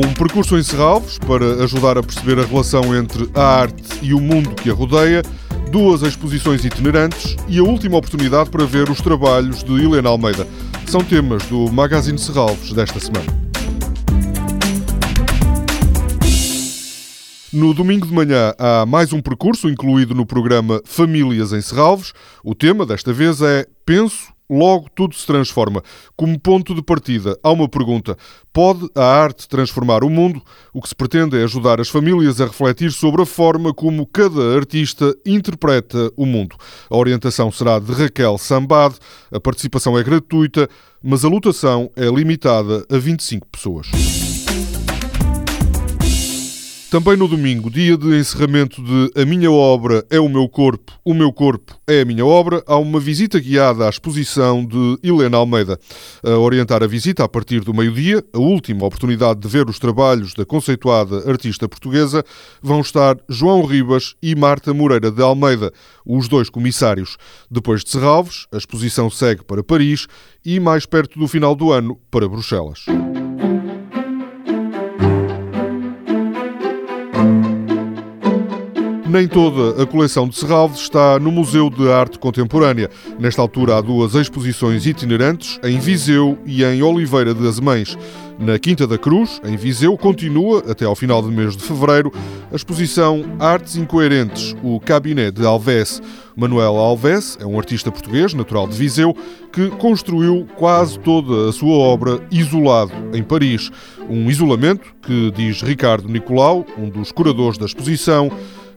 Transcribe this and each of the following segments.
percurso em Serralvos para ajudar a perceber a relação entre a arte e o mundo que a rodeia, duas exposições itinerantes e a última oportunidade para ver os trabalhos de Helena Almeida. São temas do Magazine Serralvos desta semana. No domingo de manhã há mais um percurso incluído no programa Famílias em Serralvos. O tema desta vez é Penso, logo tudo se transforma. Como ponto de partida, há uma pergunta: pode a arte transformar o mundo? O que se pretende é ajudar as famílias a refletir sobre a forma como cada artista interpreta o mundo. A orientação será de Raquel Sambad, a participação é gratuita, mas a lotação é limitada a 25 pessoas. Também no domingo, dia de encerramento de A Minha Obra é o Meu Corpo, o Meu Corpo é a Minha Obra, há uma visita guiada à exposição de Helena Almeida. A orientar a visita a partir do meio-dia, a última oportunidade de ver os trabalhos da conceituada artista portuguesa, vão estar João Ribas e Marta Moreira de Almeida, os dois comissários. Depois de Serralves, a exposição segue para Paris e, mais perto do final do ano, para Bruxelas. Nem toda a coleção de Serralves está no Museu de Arte Contemporânea. Nesta altura há duas exposições itinerantes, em Viseu e em Oliveira das Mães. Na Quinta da Cruz, em Viseu, continua, até ao final do mês de fevereiro, a exposição Artes Incoerentes, o Cabinet de Alves. Manuel Alves é um artista português, natural de Viseu, que construiu quase toda a sua obra isolado em Paris. Um isolamento que, diz Ricardo Nicolau, um dos curadores da exposição,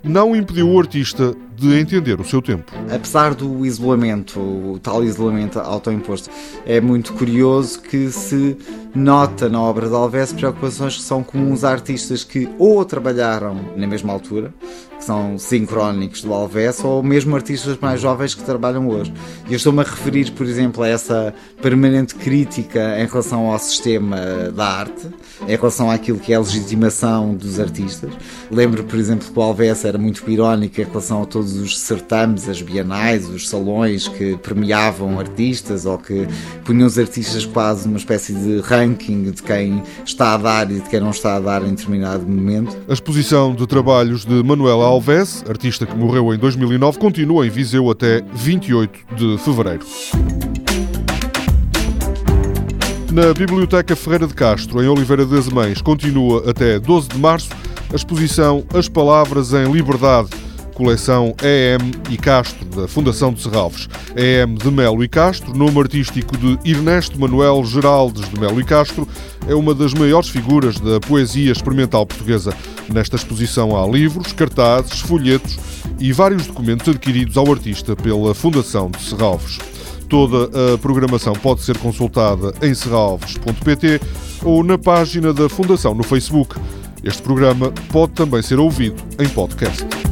não impediu o artista de entender o seu tempo. Apesar do isolamento, o tal isolamento autoimposto, é muito curioso que se nota na obra de Alves preocupações que são comuns a artistas que ou trabalharam na mesma altura, que são sincrónicos do Alves, ou mesmo artistas mais jovens que trabalham hoje. E eu estou-me a referir, por exemplo, a essa permanente crítica em relação ao sistema da arte, em relação àquilo que é a legitimação dos artistas. Lembro, por exemplo, que o Alves era muito irónico em relação a todos os certames, as bienais, os salões que premiavam artistas ou que punham os artistas quase numa espécie de ranking de quem está a dar e de quem não está a dar em determinado momento. A exposição de trabalhos de Manuela Alves, artista que morreu em 2009, continua em Viseu até 28 de fevereiro. Na Biblioteca Ferreira de Castro, em Oliveira das Mães, continua até 12 de março a exposição As Palavras em Liberdade, coleção EM e Castro, da Fundação de Serralves. EM de Melo e Castro, nome artístico de Ernesto Manuel Geraldes de Melo e Castro, é uma das maiores figuras da poesia experimental portuguesa. Nesta exposição há livros, cartazes, folhetos e vários documentos adquiridos ao artista pela Fundação de Serralves. Toda a programação pode ser consultada em serralves.pt ou na página da Fundação no Facebook. Este programa pode também ser ouvido em podcast.